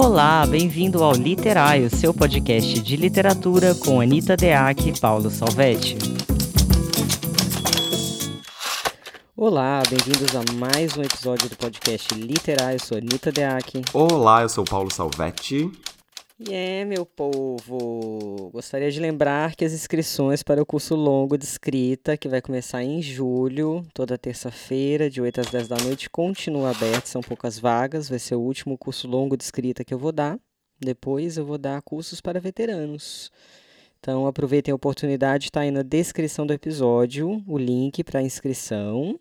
Olá, bem-vindo ao Literário, seu podcast de literatura com Anitta Deac e Paulo Salvetti. Olá, bem-vindos a mais um episódio do podcast Literário. Eu sou Anitta Deac. Olá, eu sou Paulo Salvetti. E é, meu povo, gostaria de lembrar que as inscrições para o curso longo de escrita, que vai começar em julho, toda terça-feira, de 8 às 10 da noite, continuam abertas, são poucas vagas, vai ser o último curso longo de escrita que eu vou dar. Depois eu vou dar cursos para veteranos. Então aproveitem a oportunidade, está aí na descrição do episódio o link para inscrição.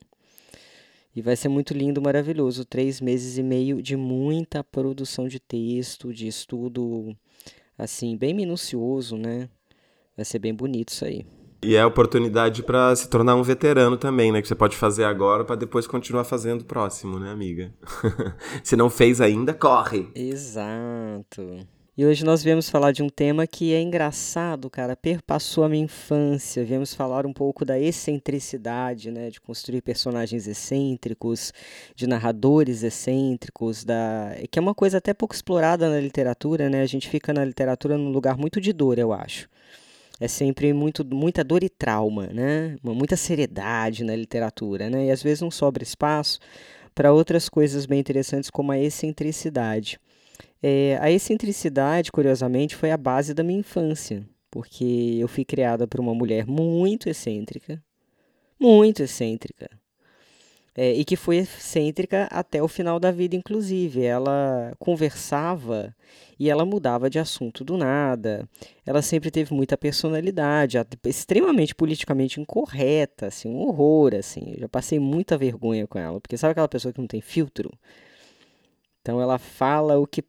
E vai ser muito lindo, maravilhoso. Três meses e meio de muita produção de texto, de estudo, assim, bem minucioso, né? Vai ser bem bonito isso aí. E é oportunidade para se tornar um veterano também, né? Que você pode fazer agora para depois continuar fazendo próximo, né, amiga? se não fez ainda, corre! Exato. E hoje nós viemos falar de um tema que é engraçado, cara, perpassou a minha infância. Viemos falar um pouco da excentricidade, né, de construir personagens excêntricos, de narradores excêntricos, da que é uma coisa até pouco explorada na literatura, né? A gente fica na literatura num lugar muito de dor, eu acho. É sempre muito, muita dor e trauma, né? Muita seriedade na literatura, né? E às vezes não sobra espaço para outras coisas bem interessantes como a excentricidade. É, a excentricidade, curiosamente, foi a base da minha infância, porque eu fui criada por uma mulher muito excêntrica, muito excêntrica, é, e que foi excêntrica até o final da vida, inclusive. Ela conversava e ela mudava de assunto do nada. Ela sempre teve muita personalidade, extremamente politicamente incorreta, assim, um horror, assim. Eu já passei muita vergonha com ela, porque sabe aquela pessoa que não tem filtro? Então ela fala o que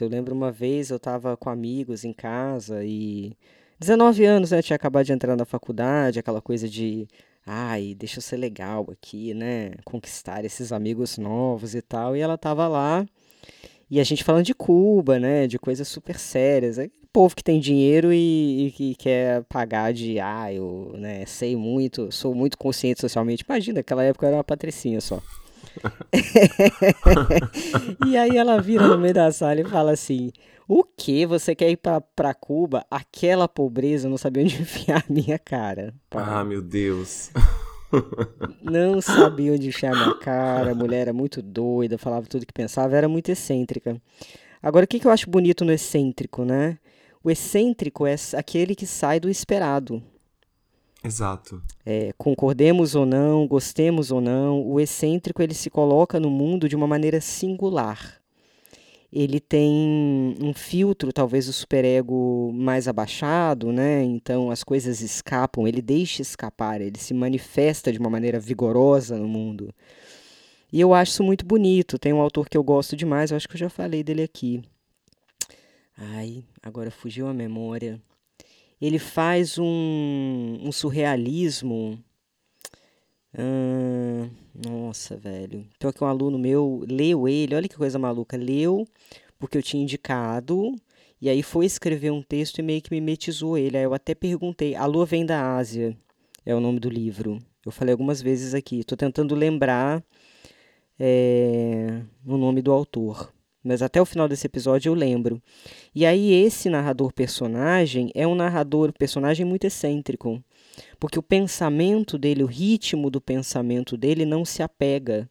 Eu lembro uma vez eu estava com amigos em casa e 19 anos, né, tinha acabado de entrar na faculdade, aquela coisa de ai, deixa eu ser legal aqui, né, conquistar esses amigos novos e tal. E ela tava lá e a gente falando de Cuba, né, de coisas super sérias. É povo que tem dinheiro e, e, que quer pagar de, ah, eu, né, sei muito, sou muito consciente socialmente. Imagina, naquela época eu era uma patricinha só. e aí ela vira no meio da sala e fala assim: O que? Você quer ir pra, pra Cuba? Aquela pobreza, eu não sabia onde enfiar a minha cara. Ah, meu Deus. Não sabia onde enfiar a minha cara, a mulher era muito doida, falava tudo que pensava, era muito excêntrica. Agora, o que, que eu acho bonito no excêntrico, né? O excêntrico é aquele que sai do esperado. Exato. É, concordemos ou não, gostemos ou não, o excêntrico ele se coloca no mundo de uma maneira singular. Ele tem um filtro, talvez o superego mais abaixado, né? Então as coisas escapam, ele deixa escapar, ele se manifesta de uma maneira vigorosa no mundo. E eu acho isso muito bonito. Tem um autor que eu gosto demais, eu acho que eu já falei dele aqui. Ai, agora fugiu a memória ele faz um, um surrealismo. Nossa, velho. Então que um aluno meu leu ele, olha que coisa maluca, leu porque eu tinha indicado e aí foi escrever um texto e meio que mimetizou ele. Aí eu até perguntei, A Lua Vem da Ásia é o nome do livro. Eu falei algumas vezes aqui, estou tentando lembrar é, o nome do autor mas até o final desse episódio eu lembro. E aí esse narrador personagem é um narrador personagem muito excêntrico, porque o pensamento dele, o ritmo do pensamento dele não se apega.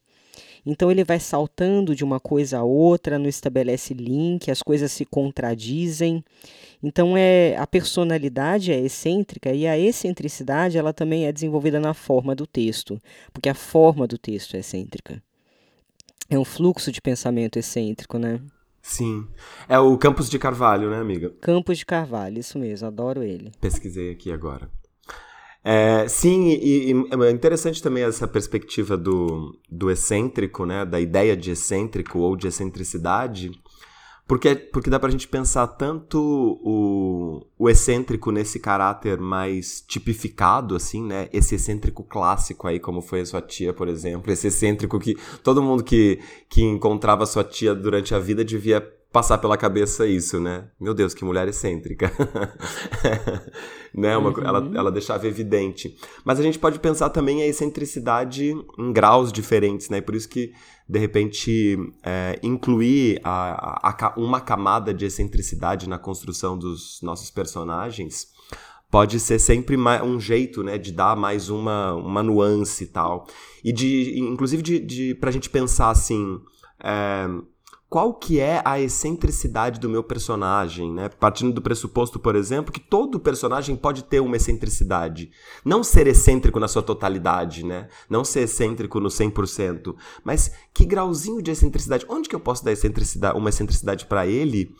Então ele vai saltando de uma coisa a outra, não estabelece link, as coisas se contradizem. Então é a personalidade é excêntrica e a excentricidade ela também é desenvolvida na forma do texto, porque a forma do texto é excêntrica é um fluxo de pensamento excêntrico, né? Sim. É o Campos de Carvalho, né, amiga? Campos de Carvalho, isso mesmo, adoro ele. Pesquisei aqui agora. É, sim, e, e, é interessante também essa perspectiva do, do excêntrico, né? Da ideia de excêntrico ou de excentricidade, porque, porque dá pra gente pensar tanto o, o excêntrico nesse caráter mais tipificado, assim, né? Esse excêntrico clássico aí, como foi a sua tia, por exemplo. Esse excêntrico que todo mundo que, que encontrava sua tia durante a vida devia passar pela cabeça isso, né? Meu Deus, que mulher excêntrica. né? Uma, uhum. ela, ela deixava evidente. Mas a gente pode pensar também a excentricidade em graus diferentes, né? Por isso que, de repente, é, incluir a, a, a, uma camada de excentricidade na construção dos nossos personagens pode ser sempre um jeito, né, de dar mais uma, uma nuance e tal. E de, inclusive, de, de, pra gente pensar assim, é, qual que é a excentricidade do meu personagem, né? Partindo do pressuposto, por exemplo, que todo personagem pode ter uma excentricidade. Não ser excêntrico na sua totalidade, né? Não ser excêntrico no 100%, mas que grauzinho de excentricidade? Onde que eu posso dar excentricidade, uma excentricidade para ele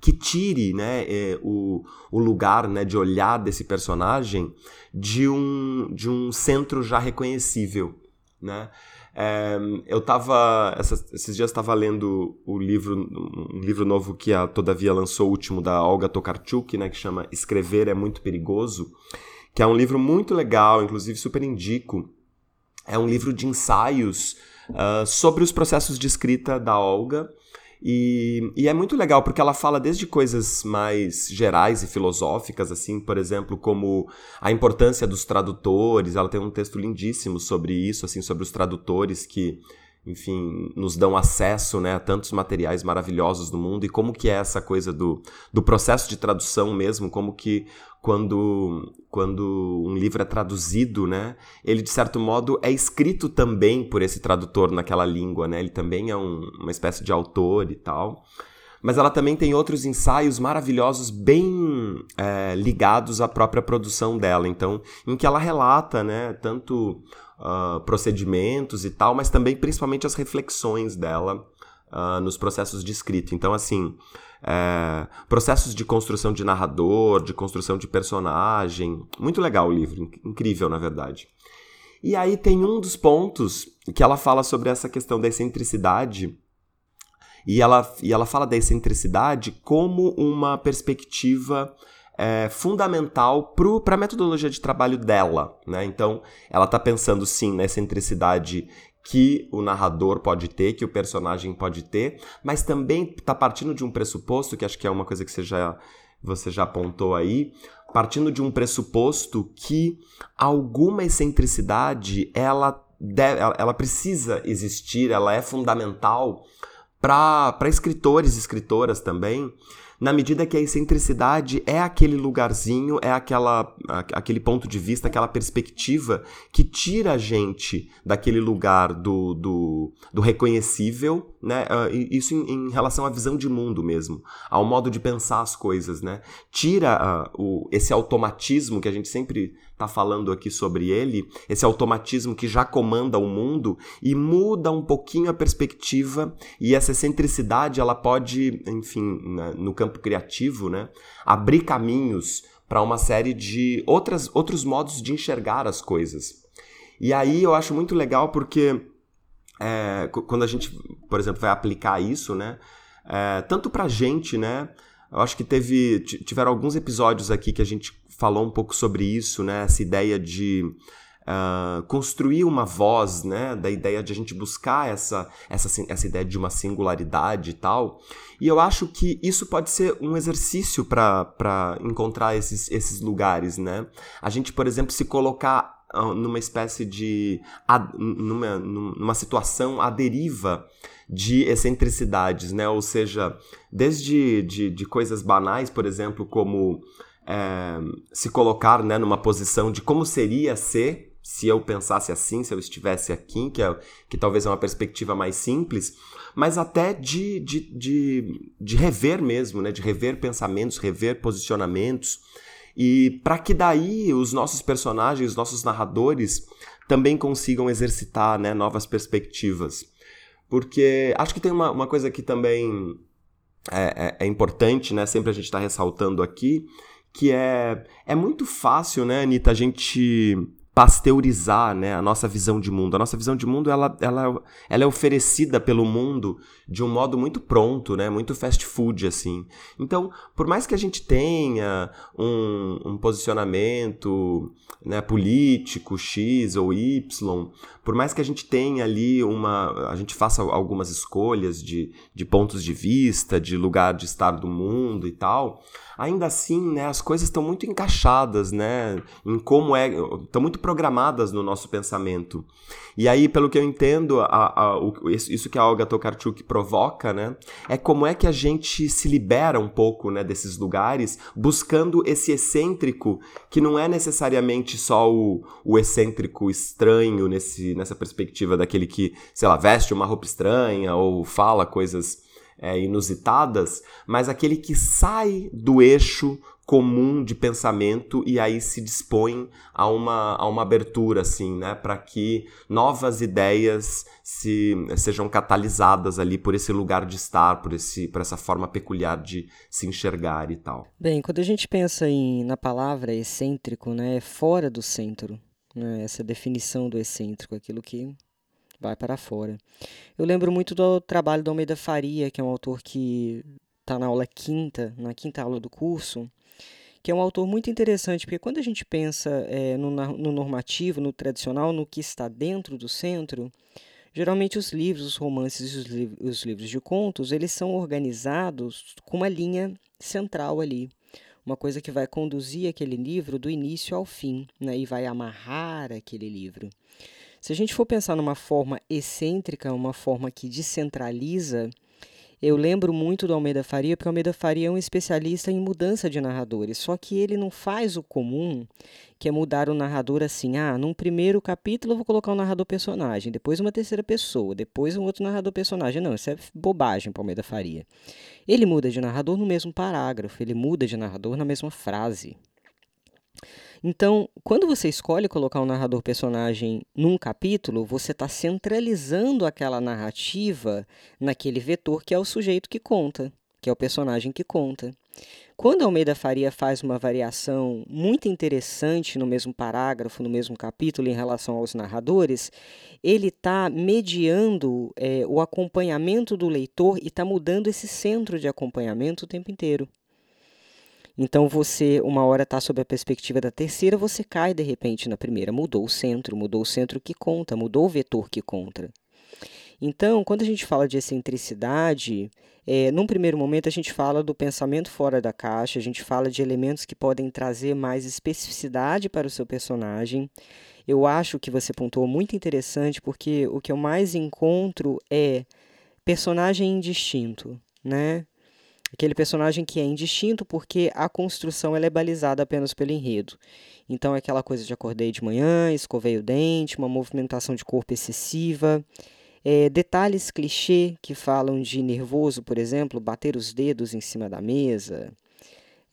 que tire né, é, o, o lugar né, de olhar desse personagem de um, de um centro já reconhecível. Né? É, eu estava esses dias estava lendo o livro um livro novo que a Todavia lançou o último da Olga Tokarczuk, né, que chama Escrever é muito perigoso, que é um livro muito legal, inclusive super indico. É um livro de ensaios uh, sobre os processos de escrita da Olga e, e, é muito legal porque ela fala desde coisas mais gerais e filosóficas, assim, por exemplo, como a importância dos tradutores. Ela tem um texto lindíssimo sobre isso, assim, sobre os tradutores que enfim, nos dão acesso né, a tantos materiais maravilhosos do mundo e como que é essa coisa do, do processo de tradução mesmo, como que quando, quando um livro é traduzido, né, ele de certo modo é escrito também por esse tradutor naquela língua, né, ele também é um, uma espécie de autor e tal. Mas ela também tem outros ensaios maravilhosos, bem é, ligados à própria produção dela. Então, em que ela relata, né, tanto uh, procedimentos e tal, mas também principalmente as reflexões dela uh, nos processos de escrita. Então, assim, é, processos de construção de narrador, de construção de personagem. Muito legal o livro, incrível, na verdade. E aí tem um dos pontos que ela fala sobre essa questão da excentricidade. E ela, e ela fala da excentricidade como uma perspectiva é, fundamental para a metodologia de trabalho dela. Né? Então, ela está pensando sim na excentricidade que o narrador pode ter, que o personagem pode ter, mas também está partindo de um pressuposto, que acho que é uma coisa que você já, você já apontou aí, partindo de um pressuposto que alguma excentricidade ela, deve, ela precisa existir, ela é fundamental para escritores e escritoras também, na medida que a excentricidade é aquele lugarzinho, é aquela, aquele ponto de vista, aquela perspectiva que tira a gente daquele lugar do, do, do reconhecível, né? Uh, isso em, em, relação à visão de mundo mesmo, ao modo de pensar as coisas, né? Tira uh, o, esse automatismo que a gente sempre está falando aqui sobre ele, esse automatismo que já comanda o mundo e muda um pouquinho a perspectiva e essa excentricidade ela pode, enfim, no campo criativo, né, abrir caminhos para uma série de outras, outros modos de enxergar as coisas. E aí eu acho muito legal porque é, quando a gente, por exemplo, vai aplicar isso, né, é, tanto para gente, né, eu acho que teve tiveram alguns episódios aqui que a gente falou um pouco sobre isso, né? Essa ideia de uh, construir uma voz, né? Da ideia de a gente buscar essa, essa, essa ideia de uma singularidade e tal. E eu acho que isso pode ser um exercício para encontrar esses, esses lugares, né? A gente, por exemplo, se colocar numa espécie de. numa, numa situação à deriva de excentricidades, né? Ou seja, desde de, de coisas banais, por exemplo, como é, se colocar né, numa posição de como seria ser se eu pensasse assim, se eu estivesse aqui, que, é, que talvez é uma perspectiva mais simples, mas até de, de, de, de rever mesmo, né, de rever pensamentos, rever posicionamentos, e para que daí os nossos personagens, os nossos narradores também consigam exercitar né, novas perspectivas. Porque acho que tem uma, uma coisa que também é, é, é importante, né, sempre a gente está ressaltando aqui, que é, é muito fácil, né, Anitta, a gente pasteurizar né, a nossa visão de mundo. A nossa visão de mundo ela, ela, ela é oferecida pelo mundo de um modo muito pronto, né, muito fast food assim. Então, por mais que a gente tenha um, um posicionamento né, político X ou Y, por mais que a gente tenha ali uma, a gente faça algumas escolhas de, de pontos de vista, de lugar de estar do mundo e tal, ainda assim, né, as coisas estão muito encaixadas, né, em como é, estão muito programadas no nosso pensamento. E aí, pelo que eu entendo, a, a, o, isso que a Olga Tokarczuk provoca, né, é como é que a gente se libera um pouco, né, desses lugares, buscando esse excêntrico que não é necessariamente só o, o excêntrico estranho nesse, nessa perspectiva daquele que, sei lá, veste uma roupa estranha ou fala coisas é, inusitadas, mas aquele que sai do eixo comum de pensamento e aí se dispõe a uma, a uma abertura, assim, né, para que novas ideias se, sejam catalisadas ali por esse lugar de estar, por, esse, por essa forma peculiar de se enxergar e tal. Bem, quando a gente pensa em, na palavra excêntrico, né, é fora do centro, né, essa definição do excêntrico, aquilo que vai para fora. Eu lembro muito do trabalho do Almeida Faria, que é um autor que está na aula quinta, na quinta aula do curso, que é um autor muito interessante, porque quando a gente pensa é, no, no normativo, no tradicional, no que está dentro do centro, geralmente os livros, os romances e os, li os livros de contos, eles são organizados com uma linha central ali uma coisa que vai conduzir aquele livro do início ao fim, né, e vai amarrar aquele livro. Se a gente for pensar numa forma excêntrica, uma forma que descentraliza, eu lembro muito do Almeida Faria, porque o Almeida Faria é um especialista em mudança de narradores, só que ele não faz o comum, que é mudar o narrador assim, ah, num primeiro capítulo eu vou colocar um narrador personagem, depois uma terceira pessoa, depois um outro narrador personagem. Não, isso é bobagem para Almeida Faria. Ele muda de narrador no mesmo parágrafo, ele muda de narrador na mesma frase. Então, quando você escolhe colocar um narrador personagem num capítulo, você está centralizando aquela narrativa naquele vetor que é o sujeito que conta, que é o personagem que conta. Quando Almeida Faria faz uma variação muito interessante no mesmo parágrafo, no mesmo capítulo, em relação aos narradores, ele está mediando é, o acompanhamento do leitor e está mudando esse centro de acompanhamento o tempo inteiro. Então você, uma hora está sob a perspectiva da terceira, você cai de repente na primeira. Mudou o centro, mudou o centro que conta, mudou o vetor que conta. Então, quando a gente fala de excentricidade, é, num primeiro momento a gente fala do pensamento fora da caixa, a gente fala de elementos que podem trazer mais especificidade para o seu personagem. Eu acho que você pontuou muito interessante, porque o que eu mais encontro é personagem indistinto, né? Aquele personagem que é indistinto porque a construção ela é balizada apenas pelo enredo. Então é aquela coisa de acordei de manhã, escovei o dente, uma movimentação de corpo excessiva, é, detalhes clichê que falam de nervoso, por exemplo, bater os dedos em cima da mesa.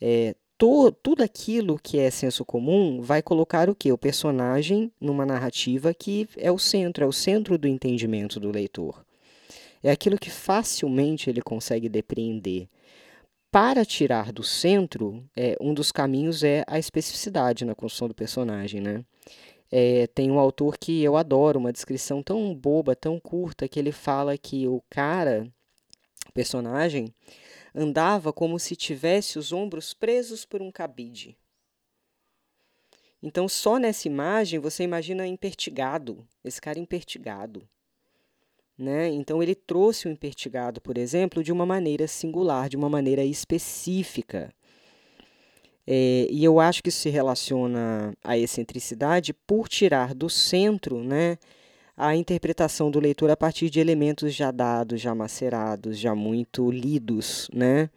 É, to, tudo aquilo que é senso comum vai colocar o que? O personagem numa narrativa que é o centro, é o centro do entendimento do leitor. É aquilo que facilmente ele consegue depreender para tirar do centro, é, um dos caminhos é a especificidade na construção do personagem, né? É, tem um autor que eu adoro, uma descrição tão boba, tão curta, que ele fala que o cara, o personagem, andava como se tivesse os ombros presos por um cabide. Então, só nessa imagem, você imagina impertigado, esse cara impertigado. Né? Então, ele trouxe o impertigado, por exemplo, de uma maneira singular, de uma maneira específica. É, e eu acho que isso se relaciona à excentricidade por tirar do centro né, a interpretação do leitor a partir de elementos já dados, já macerados, já muito lidos. Né?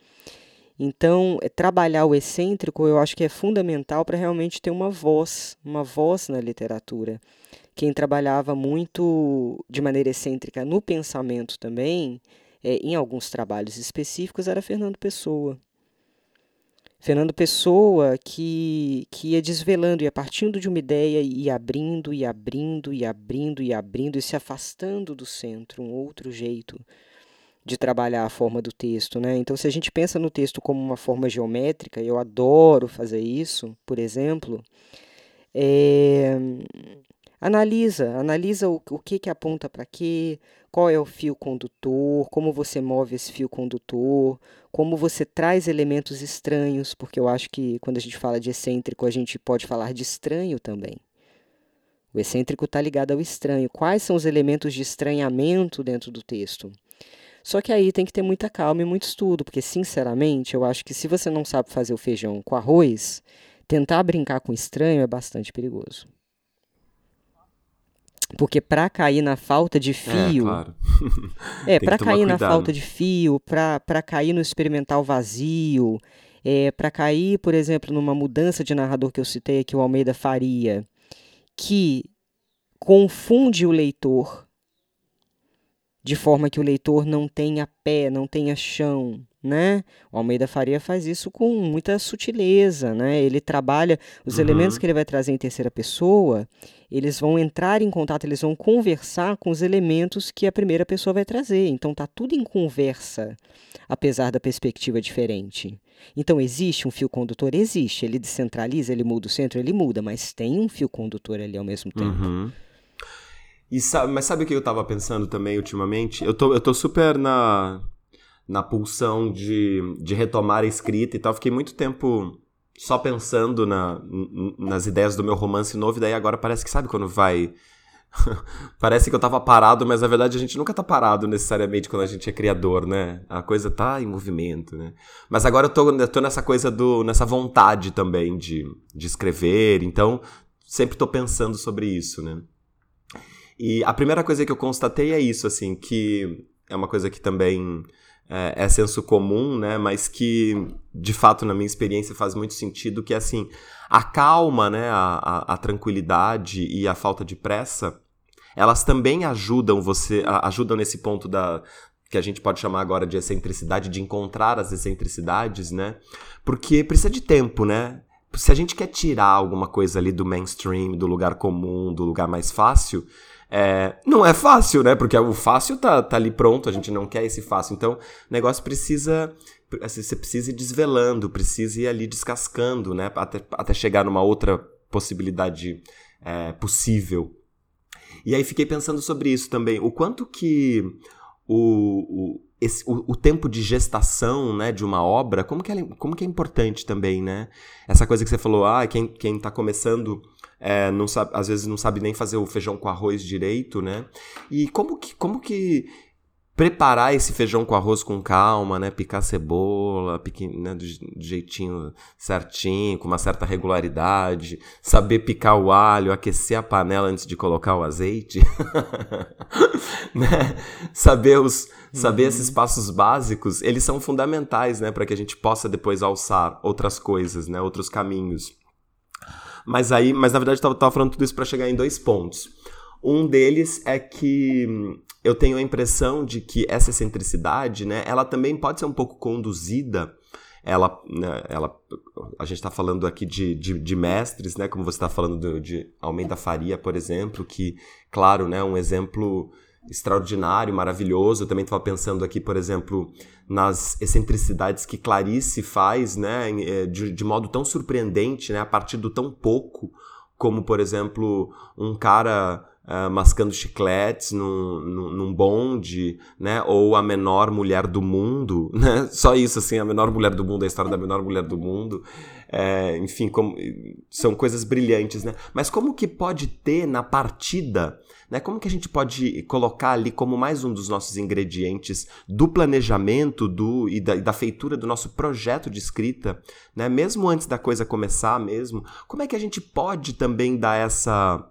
Então, é, trabalhar o excêntrico eu acho que é fundamental para realmente ter uma voz, uma voz na literatura. Quem trabalhava muito de maneira excêntrica no pensamento também, é, em alguns trabalhos específicos, era Fernando Pessoa. Fernando Pessoa que, que ia desvelando, ia partindo de uma ideia e abrindo, e abrindo, e abrindo, e abrindo, e se afastando do centro, um outro jeito de trabalhar a forma do texto. Né? Então, se a gente pensa no texto como uma forma geométrica, eu adoro fazer isso, por exemplo, É, analisa, analisa o, o que, que aponta para quê, qual é o fio condutor, como você move esse fio condutor, como você traz elementos estranhos, porque eu acho que quando a gente fala de excêntrico, a gente pode falar de estranho também. O excêntrico está ligado ao estranho. Quais são os elementos de estranhamento dentro do texto? Só que aí tem que ter muita calma e muito estudo, porque, sinceramente, eu acho que se você não sabe fazer o feijão com arroz, tentar brincar com estranho é bastante perigoso. Porque para cair na falta de é, fio. É, claro. é para cair cuidado. na falta de fio, para cair no experimental vazio, é, para cair, por exemplo, numa mudança de narrador que eu citei aqui, o Almeida Faria, que confunde o leitor de forma que o leitor não tenha pé, não tenha chão, né? O Almeida Faria faz isso com muita sutileza, né? Ele trabalha os uhum. elementos que ele vai trazer em terceira pessoa, eles vão entrar em contato, eles vão conversar com os elementos que a primeira pessoa vai trazer. Então tá tudo em conversa, apesar da perspectiva diferente. Então, existe um fio condutor? Existe. Ele descentraliza, ele muda o centro, ele muda, mas tem um fio condutor ali ao mesmo tempo. Uhum. E sabe, mas sabe o que eu tava pensando também ultimamente? Eu tô, eu tô super na, na pulsão de, de retomar a escrita e tal. Fiquei muito tempo só pensando na, nas ideias do meu romance novo, e daí agora parece que sabe quando vai Parece que eu tava parado, mas na verdade a gente nunca tá parado necessariamente quando a gente é criador, né? A coisa tá em movimento, né? Mas agora eu tô, eu tô nessa coisa do. nessa vontade também de, de escrever, então sempre tô pensando sobre isso, né? E a primeira coisa que eu constatei é isso, assim, que é uma coisa que também é, é senso comum, né? Mas que, de fato, na minha experiência faz muito sentido, que assim, a calma, né? A, a, a tranquilidade e a falta de pressa elas também ajudam você, ajudam nesse ponto da que a gente pode chamar agora de excentricidade, de encontrar as excentricidades, né? Porque precisa de tempo, né? Se a gente quer tirar alguma coisa ali do mainstream, do lugar comum, do lugar mais fácil, é, não é fácil, né? Porque o fácil tá, tá ali pronto, a gente não quer esse fácil. Então, o negócio precisa. Assim, você precisa ir desvelando, precisa ir ali descascando, né? Até, até chegar numa outra possibilidade é, possível e aí fiquei pensando sobre isso também. O quanto que o, o, esse, o, o, tempo de gestação né, de uma obra, como que, é, como que é importante também, né? Essa coisa que você falou, ah, quem, quem tá começando é, não sabe, às vezes não sabe nem fazer o feijão com arroz direito, né? E como que, como que preparar esse feijão com arroz com calma, né? Picar cebola, pequen... né? do jeitinho certinho, com uma certa regularidade, saber picar o alho, aquecer a panela antes de colocar o azeite, né? Saber os saber uhum. esses passos básicos, eles são fundamentais, né, para que a gente possa depois alçar outras coisas, né, outros caminhos. Mas aí, mas na verdade eu tava, falando tudo isso para chegar em dois pontos. Um deles é que eu tenho a impressão de que essa excentricidade, né, ela também pode ser um pouco conduzida. Ela, né, ela, a gente está falando aqui de, de, de, mestres, né, como você está falando do, de Almeida Faria, por exemplo, que, claro, né, um exemplo extraordinário, maravilhoso. Eu também estava pensando aqui, por exemplo, nas excentricidades que Clarice faz, né, eh, de, de modo tão surpreendente, né, a partir do tão pouco, como, por exemplo, um cara uh, mascando chicletes num, num, num, bonde, né? Ou a menor mulher do mundo, né? Só isso, assim, a menor mulher do mundo, a história da menor mulher do mundo. É, enfim, como, são coisas brilhantes, né? Mas como que pode ter na partida, né? Como que a gente pode colocar ali como mais um dos nossos ingredientes do planejamento do, e, da, e da feitura do nosso projeto de escrita, né? Mesmo antes da coisa começar mesmo, como é que a gente pode também dar essa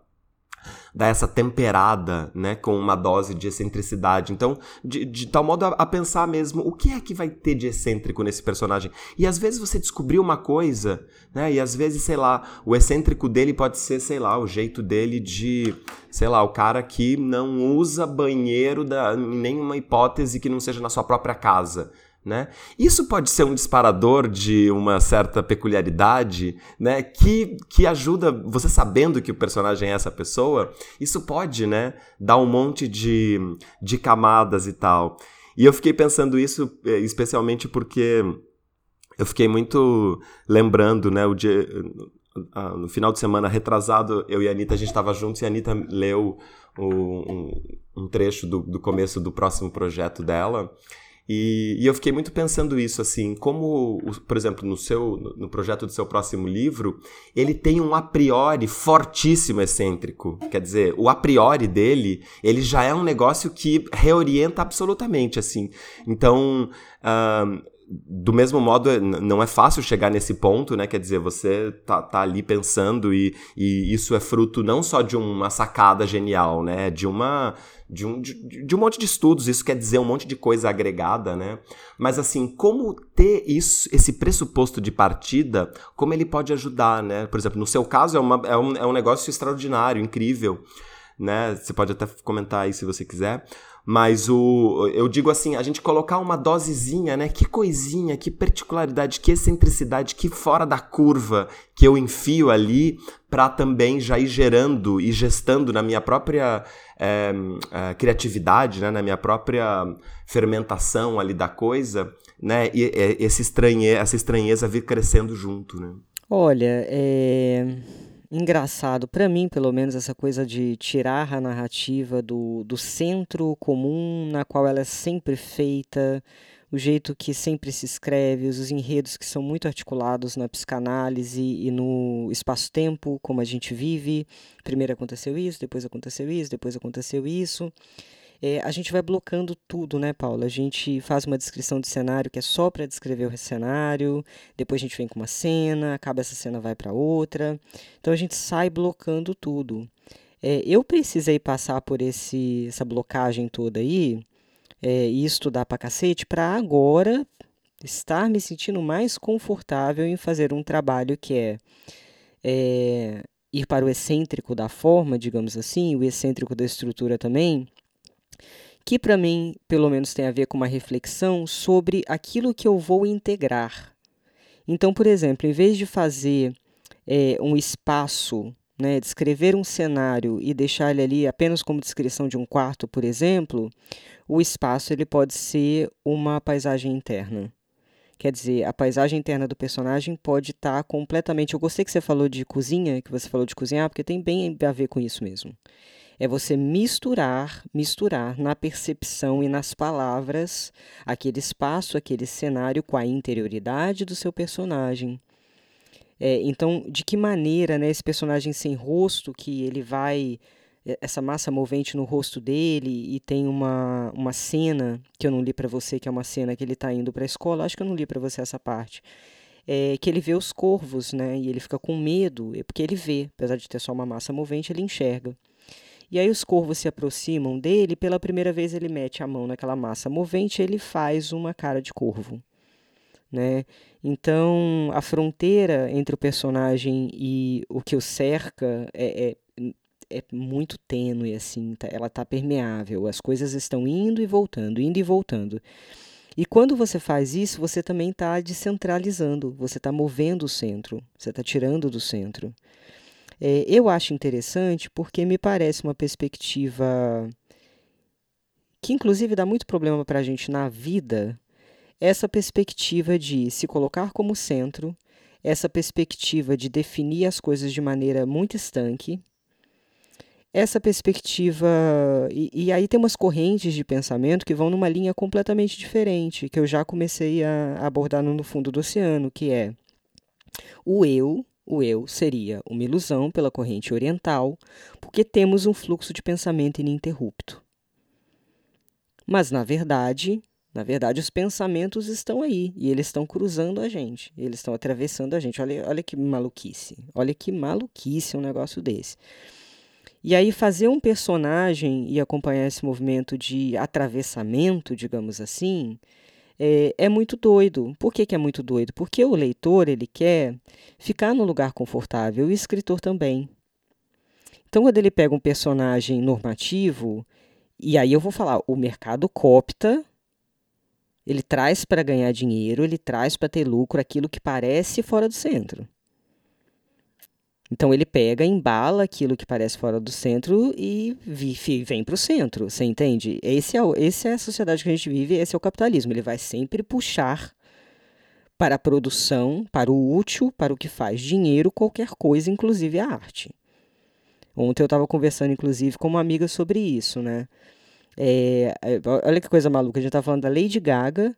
dar essa temperada, né, com uma dose de excentricidade. Então, de, de tal modo a, a, pensar mesmo o que é que vai ter de excêntrico nesse personagem. E às vezes você descobriu uma coisa, né, e às vezes, sei lá, o excêntrico dele pode ser, sei lá, o jeito dele de, sei lá, o cara que não usa banheiro da, em nenhuma hipótese que não seja na sua própria casa. Né? Isso pode ser um disparador de uma certa peculiaridade, né? Que, que ajuda você sabendo que o personagem é essa pessoa. Isso pode, né? Dar um monte de, de camadas e tal. E eu fiquei pensando isso eh, especialmente porque eu fiquei muito lembrando, né? O dia, no final de semana retrasado, eu e a Anitta, a gente estava juntos e a Anitta leu um, um trecho do, do começo do próximo projeto dela. E, e, eu fiquei muito pensando isso, assim, como, por exemplo, no seu no projeto do seu próximo livro, ele tem um a priori fortíssimo excêntrico. Quer dizer, o a priori dele, ele já é um negócio que reorienta absolutamente, assim. Então, uh, do mesmo modo, não é fácil chegar nesse ponto, né? Quer dizer, você tá, tá ali pensando e, e isso é fruto não só de uma sacada genial, né? De uma de um, de, de, um monte de estudos, isso quer dizer um monte de coisa agregada, né? Mas assim, como ter isso, esse pressuposto de partida, como ele pode ajudar, né? Por exemplo, no seu caso é, uma, é, um, é um negócio extraordinário, incrível, né? Você pode até comentar aí se você quiser. Mas o, eu digo assim, a gente colocar uma dosezinha, né? Que coisinha, que particularidade, que excentricidade, que fora da curva que eu enfio ali para também já ir gerando e gestando na minha própria é, é, criatividade, né? na minha própria fermentação ali da coisa, né? E, e esse estranhe, essa estranheza vir crescendo junto, né? Olha, é engraçado, para mim, pelo menos, essa coisa de tirar a narrativa do, do centro comum na qual ela é sempre feita, o jeito que sempre se escreve, os enredos que são muito articulados na psicanálise e no espaço-tempo, como a gente vive. Primeiro aconteceu isso, depois aconteceu isso, depois aconteceu isso é, a gente vai blocando tudo, né, Paula? A gente faz uma descrição de cenário que é só para descrever o cenário, depois a gente vem com uma cena, acaba essa cena, vai para outra. Então a gente sai blocando tudo. É, eu precisei passar por esse, essa blocagem toda aí é, e estudar para cacete para agora estar me sentindo mais confortável em fazer um trabalho que é, é ir para o excêntrico da forma, digamos assim, o excêntrico da estrutura também, que para mim, pelo menos, tem a ver com uma reflexão sobre aquilo que eu vou integrar. Então, por exemplo, em vez de fazer é, um espaço, né, descrever um cenário e deixar ele ali apenas como descrição de um quarto, por exemplo, o espaço ele pode ser uma paisagem interna. Quer dizer, a paisagem interna do personagem pode estar tá completamente. Eu gostei que você falou de cozinha, que você falou de cozinhar, porque tem bem a ver com isso mesmo é você misturar, misturar na percepção e nas palavras aquele espaço, aquele cenário com a interioridade do seu personagem. É, então, de que maneira né, esse personagem sem rosto, que ele vai, é, essa massa movente no rosto dele, e tem uma, uma cena que eu não li para você, que é uma cena que ele está indo para a escola, acho que eu não li para você essa parte. É, que ele vê os corvos, né? E ele fica com medo, é porque ele vê, apesar de ter só uma massa movente, ele enxerga. E aí os corvos se aproximam dele, pela primeira vez ele mete a mão naquela massa movente, ele faz uma cara de corvo. Né? Então, a fronteira entre o personagem e o que o cerca é, é, é muito tênue, assim, tá, ela está permeável, as coisas estão indo e voltando, indo e voltando. E quando você faz isso, você também está descentralizando, você está movendo o centro, você está tirando do centro. É, eu acho interessante porque me parece uma perspectiva que, inclusive, dá muito problema para a gente na vida. Essa perspectiva de se colocar como centro, essa perspectiva de definir as coisas de maneira muito estanque, essa perspectiva. E, e, aí tem umas correntes de pensamento que vão numa linha completamente diferente, que eu já comecei a abordar no fundo do oceano, que é o eu o eu seria uma ilusão pela corrente oriental, porque temos um fluxo de pensamento ininterrupto. Mas na verdade, na verdade os pensamentos estão aí e eles estão cruzando a gente, eles estão atravessando a gente. Olha, olha que maluquice. Olha que maluquice um negócio desse. E aí fazer um personagem e acompanhar esse movimento de atravessamento, digamos assim, é, é muito doido. Por que, que é muito doido? Porque o leitor ele quer ficar no lugar confortável e o escritor também. Então, quando ele pega um personagem normativo, e aí eu vou falar, o mercado copta, ele traz para ganhar dinheiro, ele traz para ter lucro aquilo que parece fora do centro. Então ele pega, embala aquilo que parece fora do centro e vem para o centro, você entende? Esse é, esse é a sociedade que a gente vive, esse é o capitalismo. Ele vai sempre puxar para a produção, para o útil, para o que faz dinheiro, qualquer coisa, inclusive a arte. Ontem eu estava conversando, inclusive, com uma amiga sobre isso, né? É, é olha que coisa maluca, a gente estava falando da Lady Gaga,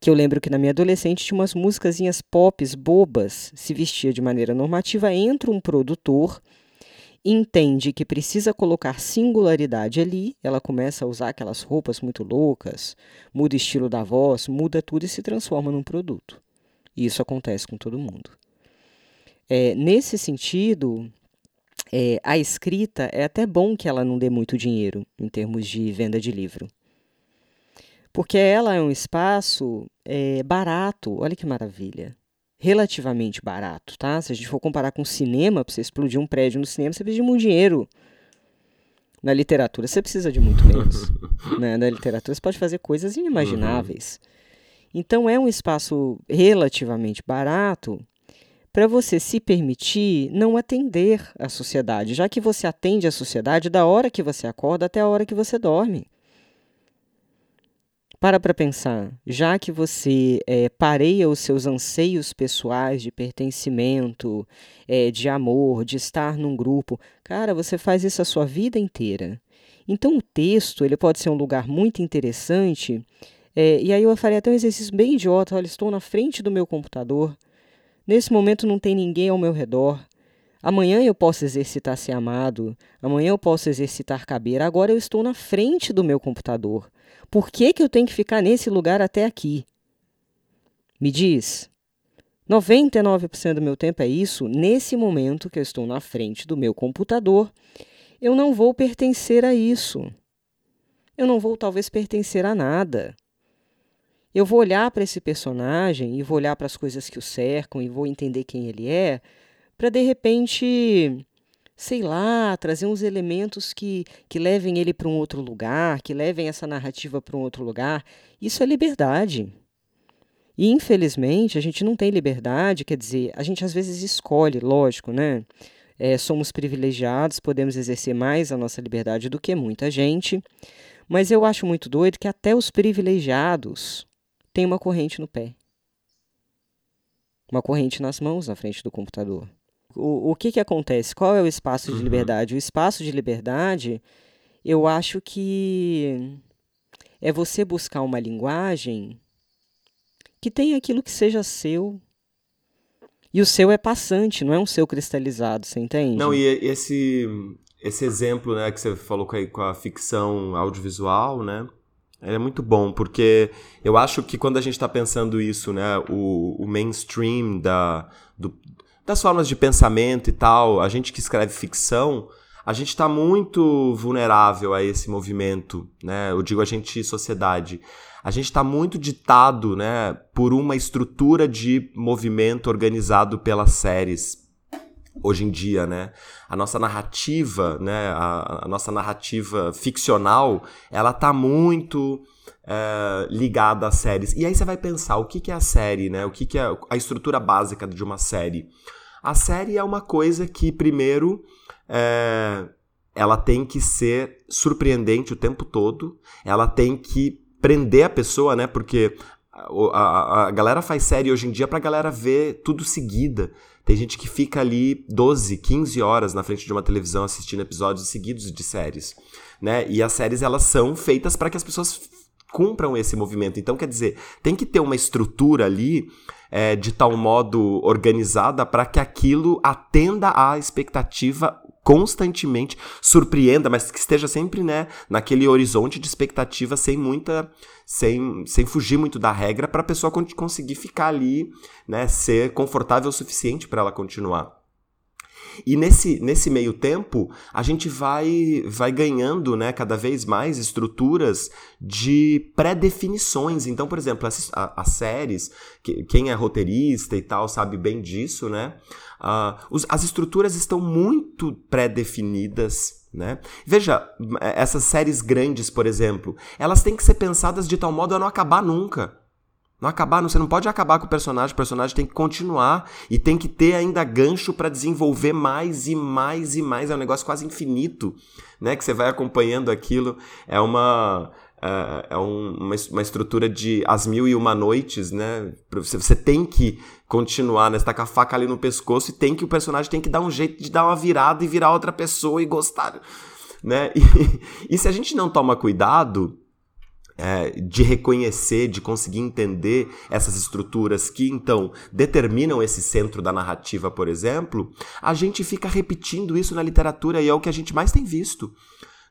que eu lembro que na minha adolescente tinha umas musicazinhas pop bobas, se vestia de maneira normativa, entra um produtor, entende que precisa colocar singularidade ali, ela começa a usar aquelas roupas muito loucas, muda o estilo da voz, muda tudo e se transforma num produto. E isso acontece com todo mundo. É, nesse sentido, é, a escrita é até bom que ela não dê muito dinheiro em termos de venda de livro. Porque ela é um espaço é, barato, olha que maravilha. Relativamente barato, tá? Se a gente for comparar com cinema, para você explodir um prédio no cinema, você precisa de muito dinheiro. Na literatura, você precisa de muito menos. né? Na literatura, você pode fazer coisas inimagináveis. Uhum. Então, é um espaço relativamente barato para você se permitir não atender à sociedade, já que você atende à sociedade da hora que você acorda até a hora que você dorme. Para para pensar, já que você é, pareia os seus anseios pessoais de pertencimento, é, de amor, de estar num grupo, cara, você faz isso a sua vida inteira. Então o texto ele pode ser um lugar muito interessante. É, e aí eu faria até um exercício bem idiota. Olha, estou na frente do meu computador, Nesse momento não tem ninguém ao meu redor. Amanhã eu posso exercitar ser amado, amanhã eu posso exercitar caber, agora eu estou na frente do meu computador. Por que, que eu tenho que ficar nesse lugar até aqui? Me diz. 99% do meu tempo é isso, nesse momento que eu estou na frente do meu computador, eu não vou pertencer a isso. Eu não vou talvez pertencer a nada eu vou olhar para esse personagem e vou olhar para as coisas que o cercam e vou entender quem ele é, para de repente, sei lá, trazer uns elementos que, que levem ele para um outro lugar, que levem essa narrativa para um outro lugar. Isso é liberdade. E infelizmente a gente não tem liberdade, quer dizer, a gente às vezes escolhe, lógico, né? É, somos privilegiados, podemos exercer mais a nossa liberdade do que muita gente, mas eu acho muito doido que até os privilegiados tem uma corrente no pé. Uma corrente nas mãos na frente do computador. O, o que, que acontece? Qual é o espaço de uhum. liberdade? O espaço de liberdade, eu acho que é você buscar uma linguagem que tenha aquilo que seja seu. E o seu é passante, não é um seu cristalizado, você entende? Não, e esse, esse exemplo né, que você falou com a, com a ficção audiovisual, né? É muito bom, porque eu acho que quando a gente está pensando isso, né, o, o mainstream da, do, das formas de pensamento e tal, a gente que escreve ficção, a gente está muito vulnerável a esse movimento, né? Eu digo a gente sociedade. A gente está muito ditado, né, por uma estrutura de movimento organizado pelas séries, hoje em dia, né? A nossa narrativa, né? A, a nossa narrativa ficcional, ela tá muito é, ligada às séries. E aí você vai pensar, o que, que é a série, né? O que, que é a estrutura básica de uma série? A série é uma coisa que, primeiro, é, ela tem que ser surpreendente o tempo todo, ela tem que prender a pessoa, né? Porque a, a, a galera faz série hoje em dia pra galera ver tudo seguida. Tem gente que fica ali 12, 15 horas na frente de uma televisão assistindo episódios seguidos de séries, né? E as séries elas são feitas para que as pessoas cumpram esse movimento. Então, quer dizer, tem que ter uma estrutura ali é, de tal modo organizada para que aquilo atenda à expectativa constantemente, surpreenda, mas que esteja sempre, né, naquele horizonte de expectativa sem muita sem, sem fugir muito da regra para a pessoa conseguir ficar ali, né, ser confortável o suficiente para ela continuar. E nesse, nesse meio tempo, a gente vai, vai ganhando né, cada vez mais estruturas de pré-definições. Então, por exemplo, as, as séries, que, quem é roteirista e tal sabe bem disso, né? Uh, os, as estruturas estão muito pré-definidas. Né? Veja, essas séries grandes, por exemplo, elas têm que ser pensadas de tal modo a não acabar nunca. Não acabar, você não pode acabar com o personagem, o personagem tem que continuar e tem que ter ainda gancho para desenvolver mais e mais e mais. É um negócio quase infinito, né? Que você vai acompanhando aquilo. É uma. é, é um, uma, uma estrutura de as mil e uma noites, né? Você, você tem que continuar, né? Você tá com a faca ali no pescoço e tem que o personagem tem que dar um jeito de dar uma virada e virar outra pessoa e gostar, né? E, e se a gente não toma cuidado, é, de reconhecer, de conseguir entender essas estruturas que então determinam esse centro da narrativa, por exemplo, a gente fica repetindo isso na literatura e é o que a gente mais tem visto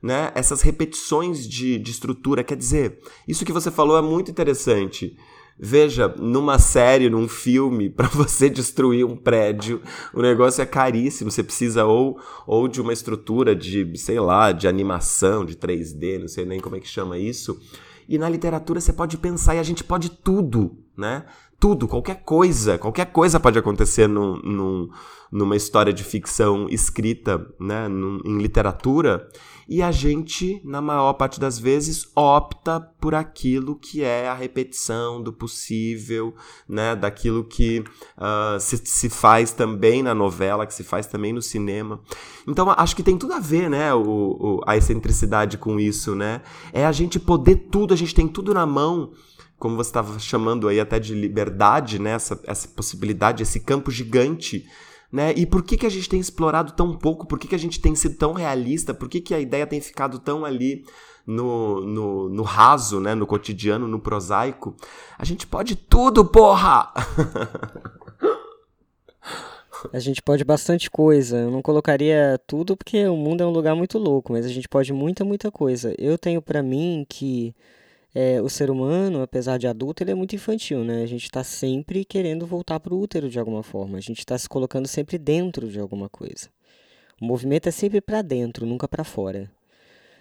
né? Essas repetições de, de estrutura. Quer dizer, isso que você falou é muito interessante. Veja, numa série, num filme, para você destruir um prédio, o negócio é caríssimo. Você precisa ou, ou de uma estrutura de, sei lá, de animação, de 3D, não sei nem como é que chama isso. E na literatura você pode pensar e a gente pode tudo, né? Tudo, qualquer coisa, qualquer coisa pode acontecer num, num, numa história de ficção escrita, né, num, em literatura e a gente, na maior parte das vezes, opta por aquilo que é a repetição do possível, né, daquilo que uh, se, se faz também na novela, que se faz também no cinema. Então, acho que tem tudo a ver, né, o, o, a excentricidade com isso, né? É a gente poder tudo, a gente tem tudo na mão como você estava chamando aí até de liberdade, né? essa, essa possibilidade, esse campo gigante né? E por que, que a gente tem explorado tão pouco? Por que, que a gente tem sido tão realista? Por que, que a ideia tem ficado tão ali no, no, no raso, né? no cotidiano, no prosaico? A gente pode tudo, porra! A gente pode bastante coisa. Eu não colocaria tudo porque o mundo é um lugar muito louco, mas a gente pode muita, muita coisa. Eu tenho para mim que é, o ser humano, apesar de adulto, ele é muito infantil, né? A gente está sempre querendo voltar para o útero de alguma forma. A gente está se colocando sempre dentro de alguma coisa. O movimento é sempre para dentro, nunca para fora.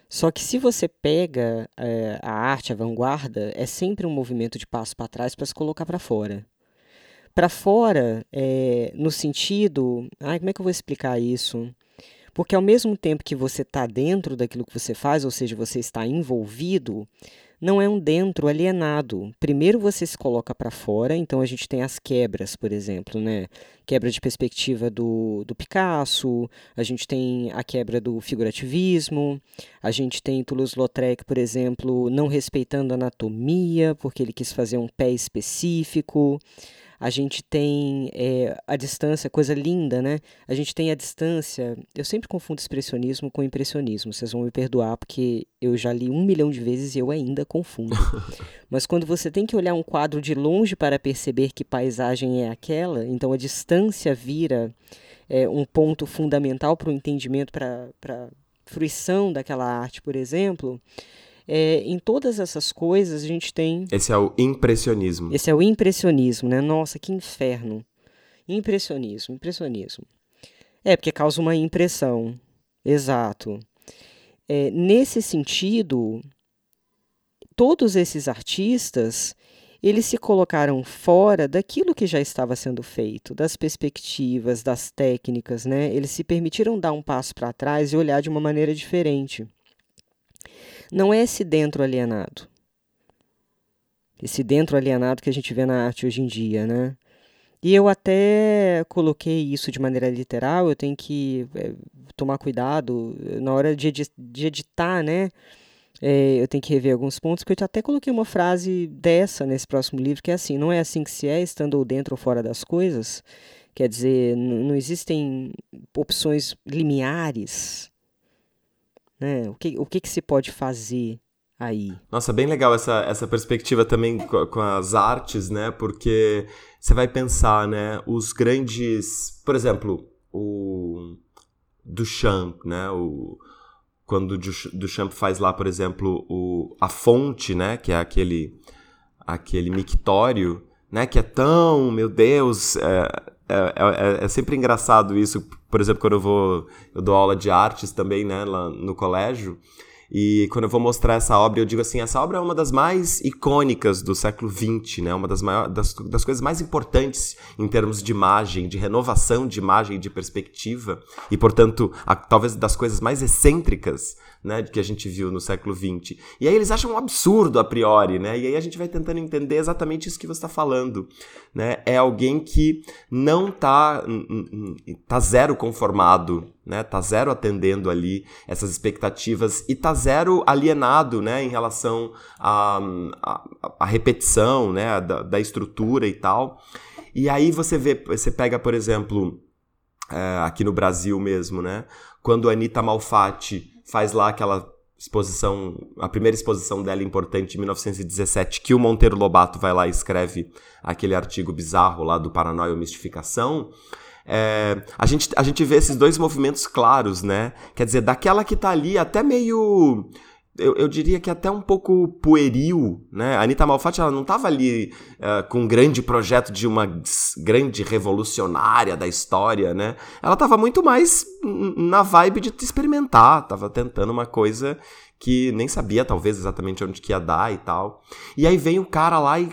Só que se você pega é, a arte, a vanguarda, é sempre um movimento de passo para trás para se colocar para fora. Para fora, é, no sentido. Ai, como é que eu vou explicar isso? Porque ao mesmo tempo que você está dentro daquilo que você faz, ou seja, você está envolvido, não é um dentro alienado. Primeiro você se coloca para fora, então a gente tem as quebras, por exemplo, né? Quebra de perspectiva do, do Picasso, a gente tem a quebra do figurativismo, a gente tem Toulouse-Lautrec, por exemplo, não respeitando a anatomia, porque ele quis fazer um pé específico a gente tem é, a distância, coisa linda, né? A gente tem a distância. Eu sempre confundo expressionismo com impressionismo, vocês vão me perdoar, porque eu já li um milhão de vezes e eu ainda confundo. Mas quando você tem que olhar um quadro de longe para perceber que paisagem é aquela, então a distância vira é, um ponto fundamental para o entendimento, para a fruição daquela arte, por exemplo. É, em todas essas coisas a gente tem. Esse é o impressionismo. Esse é o impressionismo, né? Nossa, que inferno. Impressionismo, impressionismo. É, porque causa uma impressão. Exato. É, nesse sentido, todos esses artistas eles se colocaram fora daquilo que já estava sendo feito, das perspectivas, das técnicas, né? Eles se permitiram dar um passo para trás e olhar de uma maneira diferente não é esse dentro alienado. Esse dentro alienado que a gente vê na arte hoje em dia, né? E eu até coloquei isso de maneira literal, eu tenho que é, tomar cuidado na hora de, edi de editar, né? É, eu tenho que rever alguns pontos, porque eu até coloquei uma frase dessa nesse próximo livro, que é assim, não é assim que se é, estando ou dentro ou fora das coisas. Quer dizer, não existem opções limiares né? O que, o que, que se pode fazer aí? Nossa, bem legal essa, essa perspectiva também com, com as artes, né? Porque você vai pensar, né? Os grandes... Por exemplo, o Duchamp, né? O, quando Duchamp faz lá, por exemplo, o, a fonte, né? Que é aquele, aquele mictório, né? Que é tão, meu Deus... É, é, é, é, sempre engraçado isso. Por exemplo, quando eu vou. Eu dou aula de artes também, né, lá no colégio. E quando eu vou mostrar essa obra, eu digo assim: essa obra é uma das mais icônicas do século XX, né? Uma das, maiores, das, das coisas mais importantes em termos de imagem, de renovação de imagem de perspectiva, e portanto, a, talvez das coisas mais excêntricas né, que a gente viu no século XX. E aí eles acham um absurdo a priori, né? E aí a gente vai tentando entender exatamente isso que você está falando, né? É alguém que não está tá zero conformado né? Tá zero atendendo ali essas expectativas e tá zero alienado, né? Em relação à a, a, a, repetição, né? Da, da, estrutura e tal. E aí você vê, você pega, por exemplo, é, aqui no Brasil mesmo, né? Quando a Anitta Malfatti faz lá aquela exposição, a primeira exposição dela importante em 1917, que o Monteiro Lobato vai lá e escreve aquele artigo bizarro lá do Paranoia ou Mistificação, é, a, gente, a gente vê esses dois movimentos claros, né? Quer dizer, daquela que tá ali até meio. Eu, eu, diria que até um pouco pueril, né? A Anitta Malfatti, ela não estava ali uh, com um grande projeto de uma grande revolucionária da história, né? Ela estava muito mais na vibe de experimentar, estava tentando uma coisa que nem sabia, talvez, exatamente onde que ia dar e tal. E aí vem o cara lá e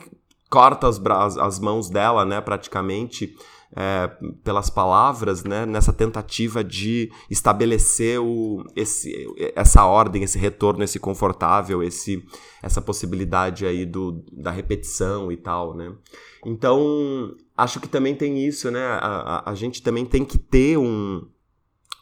corta as, as mãos dela, né, praticamente, é, pelas palavras, né, nessa tentativa de estabelecer o, esse, essa ordem, esse retorno, esse confortável, esse, essa possibilidade aí do, da repetição e tal, né. Então, acho que também tem isso, né, a, a, a gente também tem que ter um,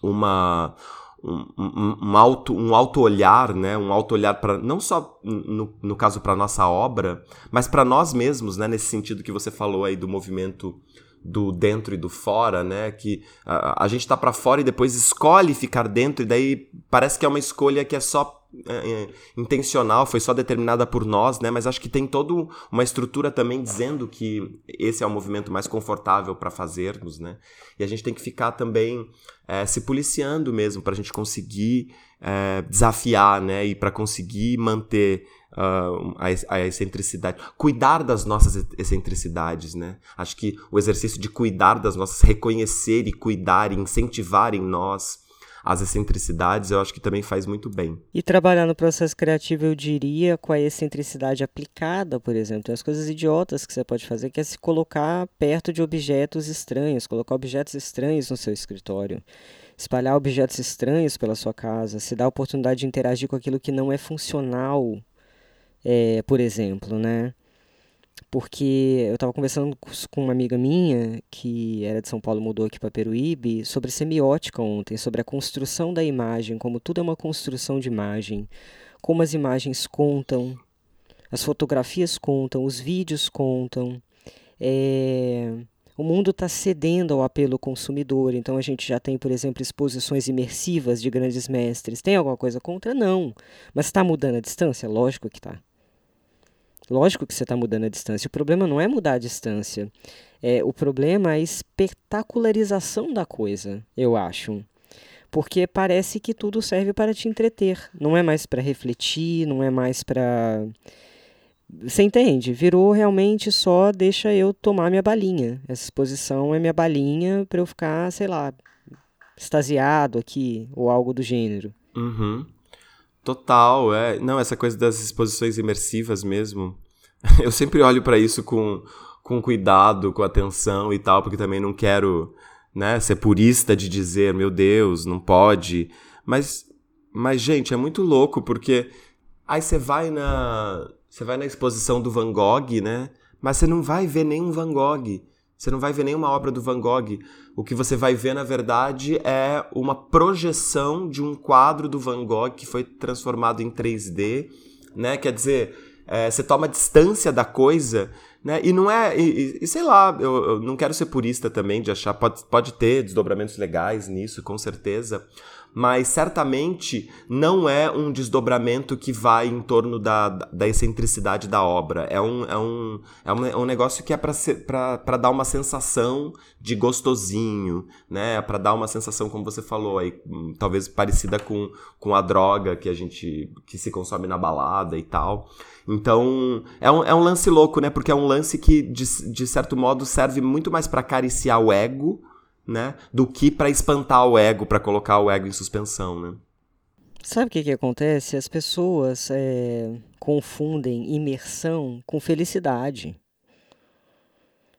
uma um, um, um, um auto olhar né um auto olhar para não só no, no caso para nossa obra mas para nós mesmos né nesse sentido que você falou aí do movimento do dentro e do fora, né? Que a, a gente tá para fora e depois escolhe ficar dentro, e daí parece que é uma escolha que é só é, é, intencional, foi só determinada por nós, né? Mas acho que tem toda uma estrutura também dizendo que esse é o movimento mais confortável para fazermos, né? E a gente tem que ficar também é, se policiando mesmo para a gente conseguir é, desafiar, né? E para conseguir manter uh, a, a excentricidade, cuidar das nossas excentricidades, né? Acho que o exercício de cuidar das nossas, reconhecer e cuidar e incentivar em nós as excentricidades, eu acho que também faz muito bem. E trabalhar no processo criativo, eu diria, com a excentricidade aplicada, por exemplo, tem as coisas idiotas que você pode fazer, que é se colocar perto de objetos estranhos, colocar objetos estranhos no seu escritório espalhar objetos estranhos pela sua casa, se dar a oportunidade de interagir com aquilo que não é funcional é, por exemplo, né? Porque eu estava conversando com uma amiga minha, que era de São Paulo, mudou aqui para Peruíbe, sobre semiótica ontem, sobre a construção da imagem, como tudo é uma construção de imagem, como as imagens contam, as fotografias contam, os vídeos contam. É... O mundo está cedendo ao apelo consumidor, então a gente já tem, por exemplo, exposições imersivas de grandes mestres. Tem alguma coisa contra? Não. Mas está mudando a distância? Lógico que está. Lógico que você está mudando a distância. O problema não é mudar a distância. É, o problema é a espetacularização da coisa, eu acho. Porque parece que tudo serve para te entreter. Não é mais para refletir, não é mais para. Você entende? Virou realmente só deixa eu tomar minha balinha. Essa exposição é minha balinha para eu ficar, sei lá, extasiado aqui, ou algo do gênero. Uhum. Total, é. Não, essa coisa das exposições imersivas mesmo. Eu sempre olho para isso com, com cuidado, com atenção e tal, porque também não quero, né, ser purista de dizer, meu Deus, não pode. Mas, mas gente, é muito louco porque aí você vai na, você vai na exposição do Van Gogh, né? Mas você não vai ver nenhum Van Gogh. Você não vai ver nenhuma obra do Van Gogh. O que você vai ver, na verdade, é uma projeção de um quadro do Van Gogh que foi transformado em 3D, né? Quer dizer, é, você toma distância da coisa, né? E não é. E, e sei lá, eu, eu, não quero ser purista também de achar. Pode, pode ter desdobramentos legais nisso, com certeza mas certamente não é um desdobramento que vai em torno da, da excentricidade da obra. É um, é um, é um, é um negócio que é para dar uma sensação de gostosinho, né? Para dar uma sensação, como você falou, aí, talvez parecida com, com a droga que a gente que se consome na balada e tal. Então, é um, é um lance louco, né? Porque é um lance que, de, de certo modo, serve muito mais para acariciar o ego né? Do que para espantar o ego, para colocar o ego em suspensão, né? Sabe o que, que acontece? As pessoas é, confundem imersão com felicidade.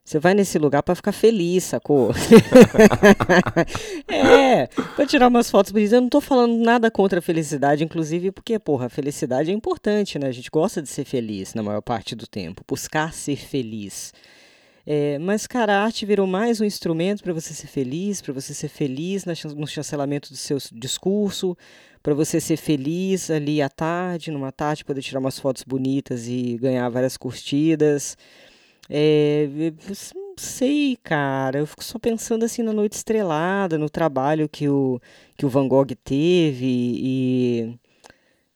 Você vai nesse lugar para ficar feliz, sacou? é, para tirar umas fotos bonitas. Eu não tô falando nada contra a felicidade, inclusive porque, porra, a felicidade é importante, né? A gente gosta de ser feliz na maior parte do tempo, buscar ser feliz. É, mas, cara, a arte virou mais um instrumento para você ser feliz, para você ser feliz no chancelamento do seu discurso, para você ser feliz ali à tarde, numa tarde, poder tirar umas fotos bonitas e ganhar várias curtidas. É, não sei, cara. Eu fico só pensando assim na noite estrelada, no trabalho que o, que o Van Gogh teve e.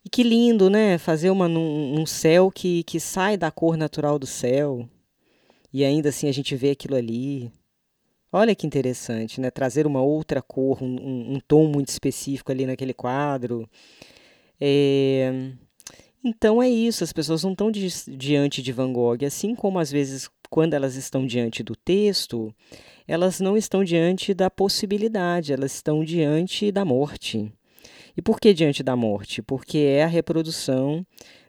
E que lindo, né? Fazer uma, um, céu que, que sai da cor natural do céu. E ainda assim a gente vê aquilo ali. Olha que interessante, né? Trazer uma outra cor, um, um, tom muito específico ali naquele quadro. É... Então é isso, as pessoas não estão di diante de Van Gogh, assim como às vezes quando elas estão diante do texto, elas não estão diante da possibilidade, elas estão diante da morte. E por que diante da morte? Porque é a reprodução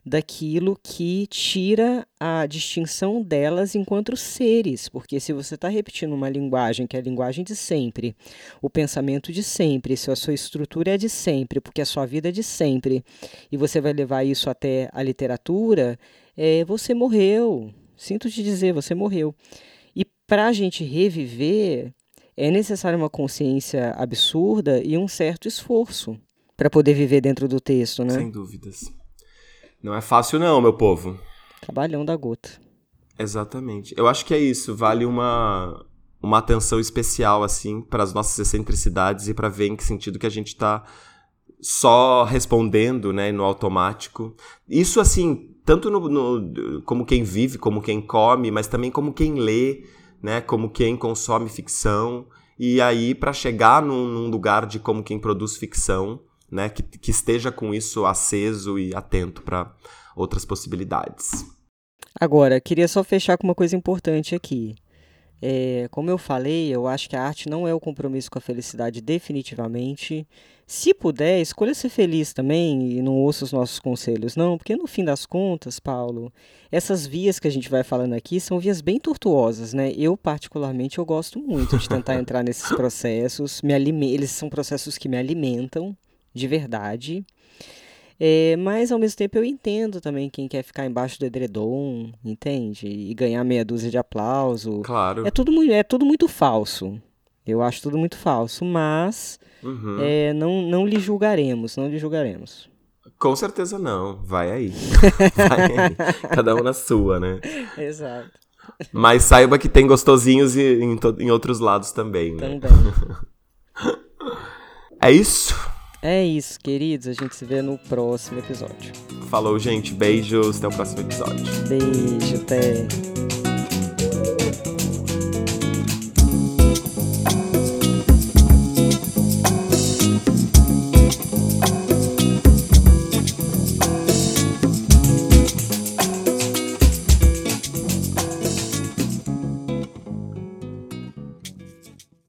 daquilo que tira a distinção delas enquanto seres, porque se você está repetindo uma linguagem que é a linguagem de sempre, o pensamento de sempre, se a sua estrutura é de sempre, porque a sua vida é de sempre, e você vai levar isso até a literatura, é, você morreu. Sinto te dizer, você morreu. E para a gente reviver, é necessário uma consciência absurda e um certo esforço para poder viver dentro do texto, né? Sem dúvidas. Não é fácil não, meu povo. Trabalhão da gota. Exatamente. Eu acho que é isso. Vale uma, uma atenção especial, assim, para as nossas excentricidades e para ver em que sentido que a gente está só respondendo, né, no automático. Isso, assim, tanto no, no, como quem vive, como quem come, mas também como quem lê, né, como quem consome ficção. E aí, para chegar num, num lugar de como quem produz ficção, né, que, que esteja com isso aceso e atento para outras possibilidades. Agora, queria só fechar com uma coisa importante aqui. É, como eu falei, eu acho que a arte não é o compromisso com a felicidade definitivamente. Se puder, escolha ser feliz também e não ouça os nossos conselhos, não, porque no fim das contas, Paulo, essas vias que a gente vai falando aqui são vias bem tortuosas, né? Eu, particularmente, eu gosto muito de tentar entrar nesses processos, me eles são processos que me alimentam, de verdade. É, mas ao mesmo tempo eu entendo também quem quer ficar embaixo do edredom, entende? E ganhar meia dúzia de aplauso. Claro. É tudo, é tudo muito falso. Eu acho tudo muito falso, mas uhum. é, não, não lhe julgaremos, não lhe julgaremos. Com certeza não. Vai aí. Vai aí. Cada um na sua, né? Exato. Mas saiba que tem gostosinhos em, em outros lados também, né? Também. é isso. É isso, queridos. A gente se vê no próximo episódio. Falou, gente. Beijos. Até o próximo episódio. Beijo, até.